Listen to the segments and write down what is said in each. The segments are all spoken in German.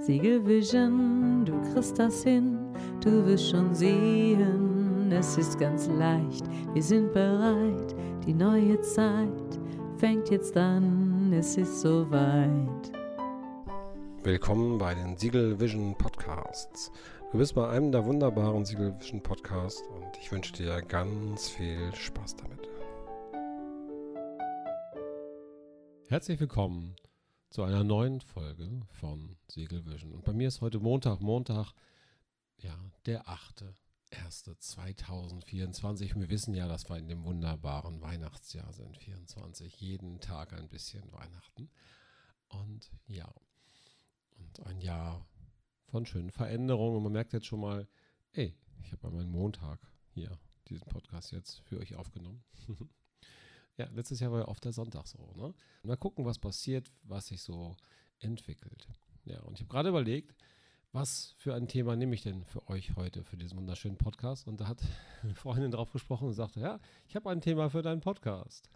Siegelvision, du kriegst das hin, du wirst schon sehen, es ist ganz leicht, wir sind bereit, die neue Zeit fängt jetzt an, es ist soweit. Willkommen bei den Siegel Vision Podcasts. Du bist bei einem der wunderbaren Siegel Vision Podcasts und ich wünsche dir ganz viel Spaß damit. Herzlich willkommen zu einer neuen Folge von Siegel Vision. Und bei mir ist heute Montag, Montag, ja, der 8.1.2024. Wir wissen ja, dass wir in dem wunderbaren Weihnachtsjahr sind, 24, jeden Tag ein bisschen Weihnachten. Und ja, und ein Jahr von schönen Veränderungen. Und man merkt jetzt schon mal, ey, ich habe meinen Montag hier diesen Podcast jetzt für euch aufgenommen. Ja, letztes Jahr war ja oft der Sonntag so. Ne? Mal gucken, was passiert, was sich so entwickelt. Ja, und ich habe gerade überlegt, was für ein Thema nehme ich denn für euch heute, für diesen wunderschönen Podcast? Und da hat eine Freundin drauf gesprochen und sagte, ja, ich habe ein Thema für deinen Podcast.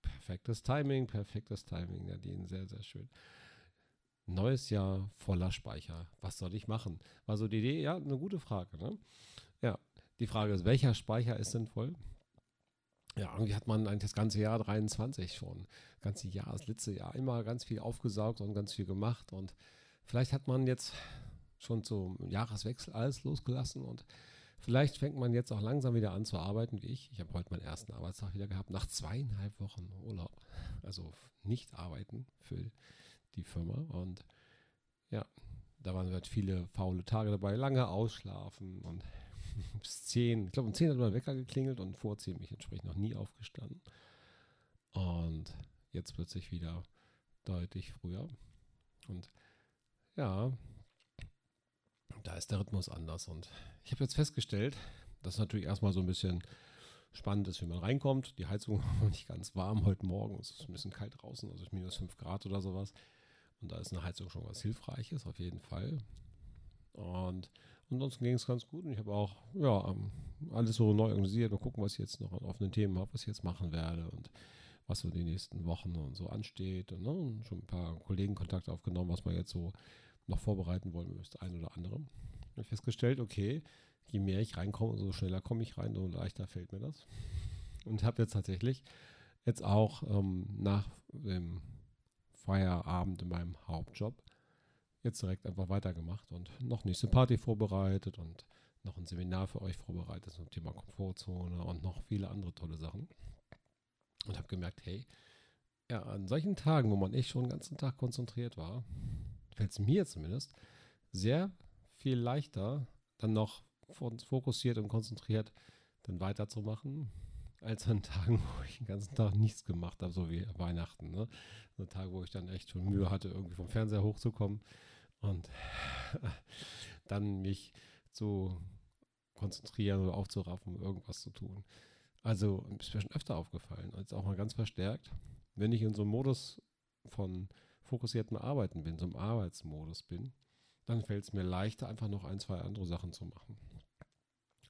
Perfektes Timing, perfektes Timing, Nadine, sehr, sehr schön. Neues Jahr voller Speicher. Was soll ich machen? War so die Idee? Ja, eine gute Frage. Ne? Ja, die Frage ist, welcher Speicher ist sinnvoll? Ja, irgendwie hat man eigentlich das ganze Jahr 23 schon, das ganze Jahr, das letzte Jahr immer ganz viel aufgesaugt und ganz viel gemacht. Und vielleicht hat man jetzt schon zum Jahreswechsel alles losgelassen und vielleicht fängt man jetzt auch langsam wieder an zu arbeiten wie ich. Ich habe heute meinen ersten Arbeitstag wieder gehabt, nach zweieinhalb Wochen Urlaub, also nicht arbeiten für die Firma. Und ja, da waren halt viele faule Tage dabei, lange ausschlafen und bis 10. Ich glaube, um 10 hat mein Wecker geklingelt und vor 10 bin ich entsprechend noch nie aufgestanden. Und jetzt plötzlich wieder deutlich früher. Und ja, da ist der Rhythmus anders. Und ich habe jetzt festgestellt, dass natürlich erstmal so ein bisschen spannend ist, wie man reinkommt. Die Heizung war nicht ganz warm heute Morgen. Es ist ein bisschen kalt draußen, also minus 5 Grad oder sowas. Und da ist eine Heizung schon was Hilfreiches, auf jeden Fall. Und ansonsten ging es ganz gut und ich habe auch ja, ähm, alles so neu organisiert. Mal gucken, was ich jetzt noch an offenen Themen habe, was ich jetzt machen werde und was so die nächsten Wochen und so ansteht. Und, ne, und schon ein paar Kollegen Kontakt aufgenommen, was man jetzt so noch vorbereiten wollen müsste, ein oder andere. Ich habe festgestellt, okay, je mehr ich reinkomme, umso schneller komme ich rein, umso leichter fällt mir das. Und habe jetzt tatsächlich jetzt auch ähm, nach dem Feierabend in meinem Hauptjob jetzt direkt einfach weitergemacht und noch nächste Party vorbereitet und noch ein Seminar für euch vorbereitet zum Thema Komfortzone und noch viele andere tolle Sachen. Und habe gemerkt, hey, ja, an solchen Tagen, wo man echt schon den ganzen Tag konzentriert war, fällt es mir zumindest sehr viel leichter, dann noch fokussiert und konzentriert dann weiterzumachen, als an Tagen, wo ich den ganzen Tag nichts gemacht habe, so wie Weihnachten. Ne? So Tage, wo ich dann echt schon Mühe hatte, irgendwie vom Fernseher hochzukommen und dann mich zu konzentrieren oder aufzuraffen, um irgendwas zu tun. Also ist mir schon öfter aufgefallen, als auch mal ganz verstärkt, wenn ich in so einem Modus von fokussiertem Arbeiten bin, so einem Arbeitsmodus bin, dann fällt es mir leichter, einfach noch ein, zwei andere Sachen zu machen.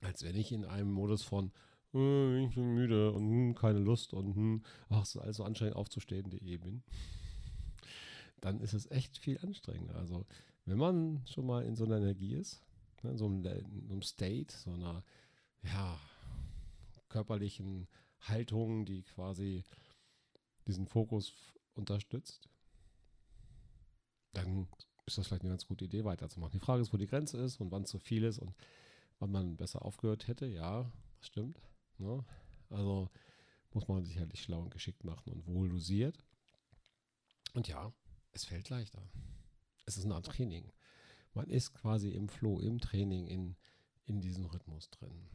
Als wenn ich in einem Modus von, äh, ich bin müde und hm, keine Lust und hm, ach, es ist alles so anstrengend aufzustehen.de bin dann ist es echt viel anstrengender. Also, wenn man schon mal in so einer Energie ist, ne, so, einem, in so einem State, so einer ja, körperlichen Haltung, die quasi diesen Fokus unterstützt, dann ist das vielleicht eine ganz gute Idee, weiterzumachen. Die Frage ist, wo die Grenze ist und wann zu viel ist und wann man besser aufgehört hätte. Ja, das stimmt. Ne? Also muss man sicherlich schlau und geschickt machen und wohl dosiert. Und ja, es fällt leichter. Es ist Art Training. Man ist quasi im Flow, im Training, in, in diesem Rhythmus drin.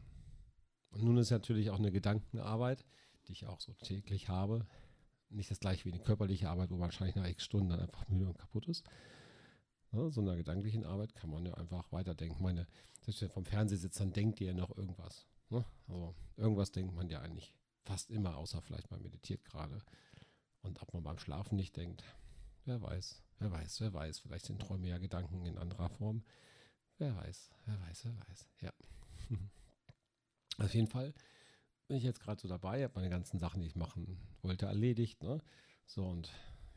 Und nun ist natürlich auch eine Gedankenarbeit, die ich auch so täglich habe. Nicht das gleiche wie eine körperliche Arbeit, wo man wahrscheinlich nach x Stunden dann einfach müde und kaputt ist. Ja, so einer gedanklichen Arbeit kann man ja einfach weiterdenken. Meine, selbst wenn vom Fernseher sitzt, dann denkt ihr noch irgendwas. Ne? Also irgendwas denkt man ja eigentlich fast immer, außer vielleicht mal meditiert gerade. Und ob man beim Schlafen nicht denkt, Wer weiß, wer weiß, wer weiß. Vielleicht sind Träume ja Gedanken in anderer Form. Wer weiß, wer weiß, wer weiß. Ja. Auf jeden Fall bin ich jetzt gerade so dabei, habe meine ganzen Sachen, die ich machen wollte, erledigt. Ne? So, und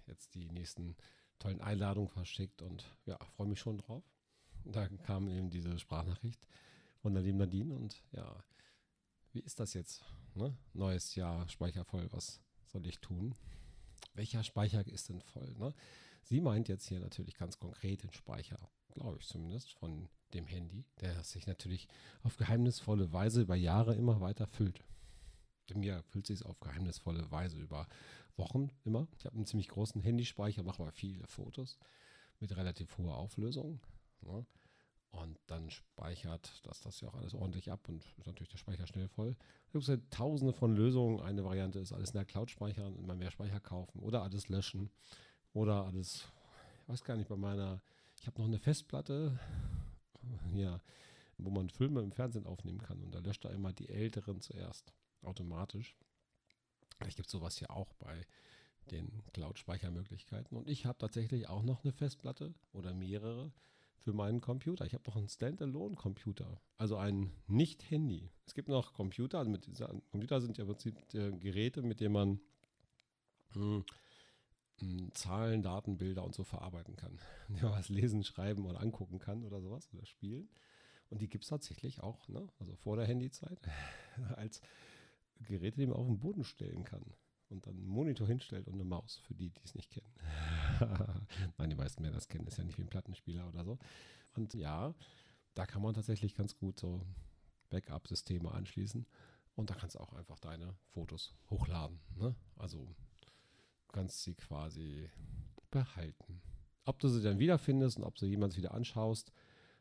jetzt die nächsten tollen Einladungen verschickt und ja, freue mich schon drauf. Da kam eben diese Sprachnachricht von der lieben Nadine und ja, wie ist das jetzt? Ne? Neues Jahr, Speicher voll, was soll ich tun? Welcher Speicher ist denn voll? Ne? Sie meint jetzt hier natürlich ganz konkret den Speicher, glaube ich zumindest, von dem Handy, der sich natürlich auf geheimnisvolle Weise über Jahre immer weiter füllt. Bei mir füllt sich es auf geheimnisvolle Weise über Wochen immer. Ich habe einen ziemlich großen Handyspeicher, mache aber viele Fotos mit relativ hoher Auflösung. Ne? Und dann speichert das das ja auch alles ordentlich ab und ist natürlich der Speicher schnell voll. Da gibt es ja tausende von Lösungen. Eine Variante ist alles in der Cloud speichern, immer mehr Speicher kaufen oder alles löschen oder alles, ich weiß gar nicht, bei meiner, ich habe noch eine Festplatte, ja, wo man Filme im Fernsehen aufnehmen kann und da löscht er immer die älteren zuerst automatisch. Vielleicht gibt es sowas ja auch bei den Cloud-Speichermöglichkeiten. Und ich habe tatsächlich auch noch eine Festplatte oder mehrere für meinen Computer. Ich habe noch einen Standalone-Computer, also ein Nicht-Handy. Es gibt noch Computer, also mit Computer sind ja im Prinzip äh, Geräte, mit denen man mh, hm, mh, Zahlen, Daten, Bilder und so verarbeiten kann. Ja, was lesen, schreiben oder angucken kann oder sowas oder spielen. Und die gibt es tatsächlich auch, ne? also vor der Handyzeit, als Geräte, die man auf den Boden stellen kann und dann einen Monitor hinstellt und eine Maus, für die, die es nicht kennen. Nein, die meisten werden das kennen, ist ja nicht wie ein Plattenspieler oder so. Und ja, da kann man tatsächlich ganz gut so Backup-Systeme anschließen und da kannst du auch einfach deine Fotos hochladen. Ne? Also du kannst sie quasi behalten. Ob du sie dann wiederfindest und ob du jemals wieder anschaust,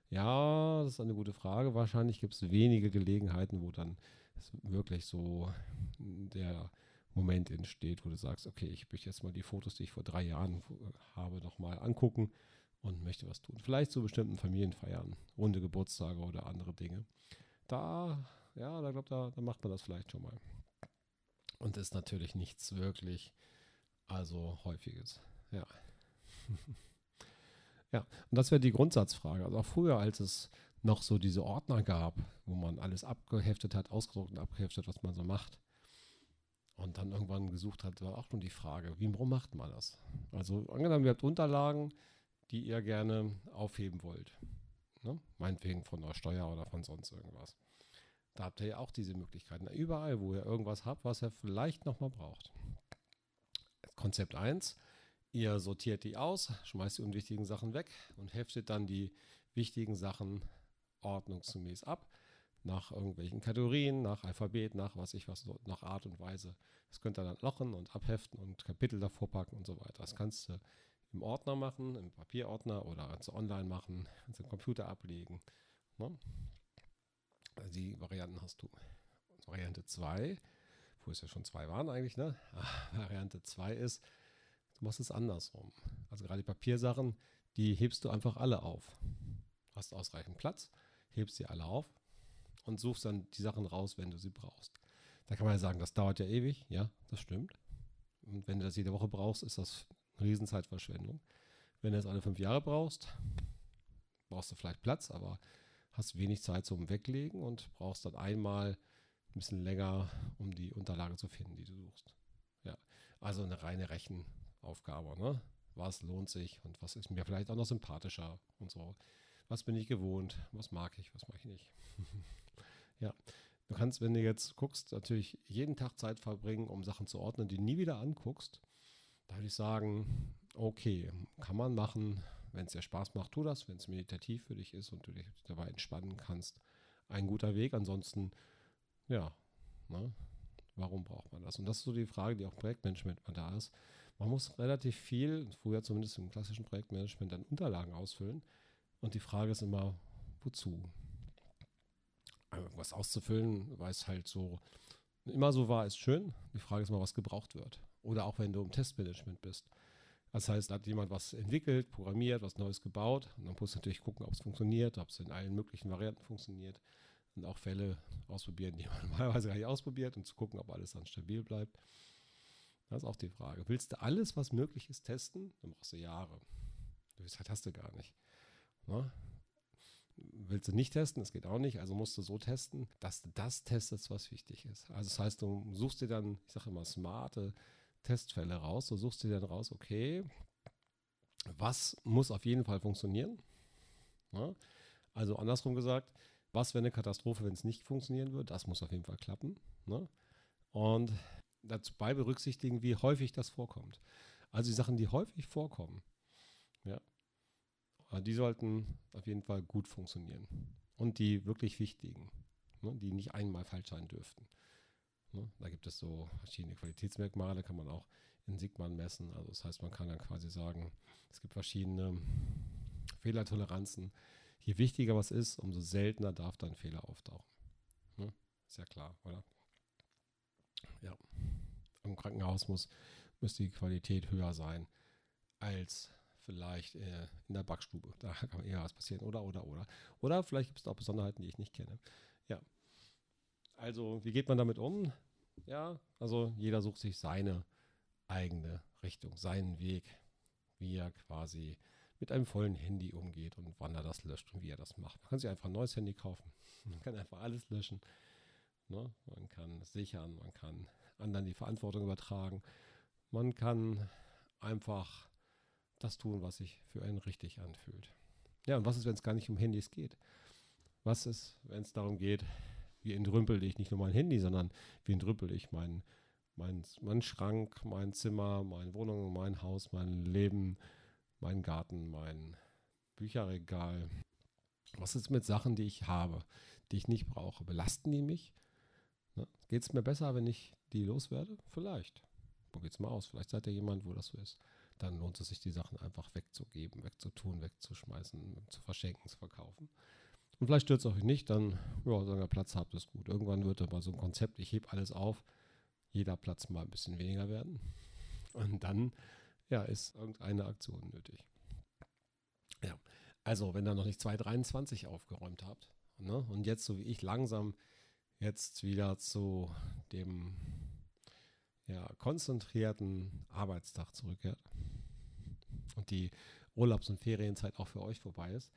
ja, das ist eine gute Frage. Wahrscheinlich gibt es wenige Gelegenheiten, wo dann wirklich so der Moment entsteht, wo du sagst, okay, ich möchte jetzt mal die Fotos, die ich vor drei Jahren habe, nochmal angucken und möchte was tun. Vielleicht zu bestimmten Familienfeiern, runde Geburtstage oder andere Dinge. Da, ja, da glaube da, da macht man das vielleicht schon mal. Und ist natürlich nichts wirklich, also häufiges. Ja. ja, und das wäre die Grundsatzfrage. Also auch früher, als es noch so diese Ordner gab, wo man alles abgeheftet hat, ausgedruckt und abgeheftet, was man so macht. Und dann irgendwann gesucht hat, war auch nur die Frage, wie warum macht man das? Also angenommen, ihr habt Unterlagen, die ihr gerne aufheben wollt. Ne? Meinetwegen von der Steuer oder von sonst irgendwas. Da habt ihr ja auch diese Möglichkeiten. Überall, wo ihr irgendwas habt, was ihr vielleicht nochmal braucht. Konzept 1, ihr sortiert die aus, schmeißt die unwichtigen Sachen weg und heftet dann die wichtigen Sachen ordnungsgemäß ab. Nach irgendwelchen Kategorien, nach Alphabet, nach was ich was, nach Art und Weise. Das könnt ihr dann lochen und abheften und Kapitel davor packen und so weiter. Das kannst du im Ordner machen, im Papierordner oder kannst du online machen, kannst du im Computer ablegen. Ne? Die Varianten hast du. Variante 2, wo es ja schon zwei waren eigentlich, ne? Variante 2 ist, du machst es andersrum. Also gerade die Papiersachen, die hebst du einfach alle auf. Hast ausreichend Platz hebst sie alle auf und suchst dann die Sachen raus, wenn du sie brauchst. Da kann man ja sagen, das dauert ja ewig. Ja, das stimmt. Und wenn du das jede Woche brauchst, ist das eine Riesenzeitverschwendung. Wenn du es alle fünf Jahre brauchst, brauchst du vielleicht Platz, aber hast wenig Zeit zum Weglegen und brauchst dann einmal ein bisschen länger, um die Unterlage zu finden, die du suchst. Ja, also eine reine Rechenaufgabe. Ne? Was lohnt sich und was ist mir vielleicht auch noch sympathischer und so was bin ich gewohnt, was mag ich, was mag ich nicht. ja, du kannst, wenn du jetzt guckst, natürlich jeden Tag Zeit verbringen, um Sachen zu ordnen, die nie wieder anguckst. Da würde ich sagen, okay, kann man machen. Wenn es dir Spaß macht, tu das. Wenn es meditativ für dich ist und du dich dabei entspannen kannst, ein guter Weg. Ansonsten, ja, ne? warum braucht man das? Und das ist so die Frage, die auch Projektmanagement mal da ist. Man muss relativ viel, früher zumindest im klassischen Projektmanagement, dann Unterlagen ausfüllen. Und die Frage ist immer, wozu? Was auszufüllen, weil es halt so immer so war, ist schön. Die Frage ist mal, was gebraucht wird. Oder auch wenn du im Testmanagement bist. Das heißt, hat jemand was entwickelt, programmiert, was Neues gebaut. Und dann musst du natürlich gucken, ob es funktioniert, ob es in allen möglichen Varianten funktioniert. Und auch Fälle ausprobieren, die man normalerweise gar nicht ausprobiert, um zu gucken, ob alles dann stabil bleibt. Das ist auch die Frage. Willst du alles, was möglich ist, testen? Dann brauchst du Jahre. Zeit hast du gar nicht. Ne? Willst du nicht testen, das geht auch nicht, also musst du so testen, dass du das testest, was wichtig ist. Also das heißt, du suchst dir dann, ich sage immer, smarte Testfälle raus. Du suchst dir dann raus, okay, Was muss auf jeden Fall funktionieren? Ja, also andersrum gesagt, was wäre eine Katastrophe, wenn es nicht funktionieren würde? Das muss auf jeden Fall klappen. Ne? Und dabei berücksichtigen, wie häufig das vorkommt. Also die Sachen, die häufig vorkommen, die sollten auf jeden Fall gut funktionieren. Und die wirklich wichtigen, ne, die nicht einmal falsch sein dürften. Ne? Da gibt es so verschiedene Qualitätsmerkmale, kann man auch in Sigma messen. Also das heißt, man kann dann quasi sagen, es gibt verschiedene Fehlertoleranzen. Je wichtiger was ist, umso seltener darf dann Fehler auftauchen. Ne? Ist ja klar, oder? Ja. Im Krankenhaus muss, müsste die Qualität höher sein als vielleicht äh, in der Backstube. Da kann eher was passieren. Oder, oder, oder. Oder vielleicht gibt es auch Besonderheiten, die ich nicht kenne. Ja. Also, wie geht man damit um? Ja, also jeder sucht sich seine eigene Richtung, seinen Weg, wie er quasi mit einem vollen Handy umgeht und wann er das löscht und wie er das macht. Man kann sich einfach ein neues Handy kaufen. Man kann einfach alles löschen. Ne? Man kann sichern, man kann anderen die Verantwortung übertragen. Man kann einfach das tun, was sich für einen richtig anfühlt. Ja, und was ist, wenn es gar nicht um Handys geht? Was ist, wenn es darum geht, wie entrümpel ich nicht nur mein Handy, sondern wie entrümpel ich meinen mein, mein Schrank, mein Zimmer, meine Wohnung, mein Haus, mein Leben, mein Garten, mein Bücherregal. Was ist mit Sachen, die ich habe, die ich nicht brauche? Belasten die mich? Ne? Geht es mir besser, wenn ich die loswerde? Vielleicht. Probiert es mal aus. Vielleicht seid ihr jemand, wo das so ist. Dann lohnt es sich, die Sachen einfach wegzugeben, wegzutun, wegzuschmeißen, zu verschenken, zu verkaufen. Und vielleicht stört es euch nicht, dann, ja, solange ihr Platz habt, ist gut. Irgendwann wird aber so ein Konzept, ich hebe alles auf, jeder Platz mal ein bisschen weniger werden. Und dann, ja, ist irgendeine Aktion nötig. Ja, also wenn ihr noch nicht 223 aufgeräumt habt ne, und jetzt, so wie ich, langsam jetzt wieder zu dem ja, konzentrierten Arbeitstag zurückkehrt und die Urlaubs- und Ferienzeit auch für euch vorbei ist,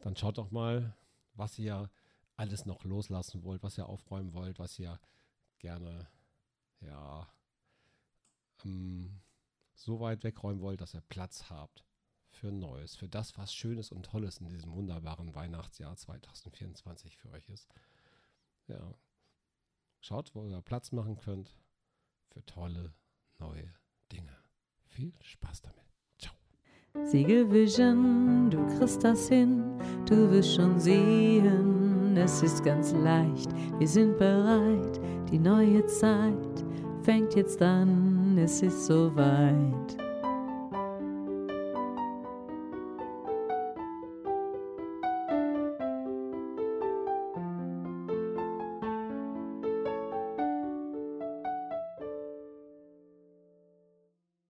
dann schaut doch mal, was ihr alles noch loslassen wollt, was ihr aufräumen wollt, was ihr gerne ja ähm, so weit wegräumen wollt, dass ihr Platz habt für Neues, für das, was Schönes und Tolles in diesem wunderbaren Weihnachtsjahr 2024 für euch ist. Ja. Schaut, wo ihr Platz machen könnt für tolle neue Dinge. Viel Spaß damit. Ciao. Siegel Vision, du kriegst das hin, du wirst schon sehen, es ist ganz leicht, wir sind bereit, die neue Zeit fängt jetzt an, es ist soweit.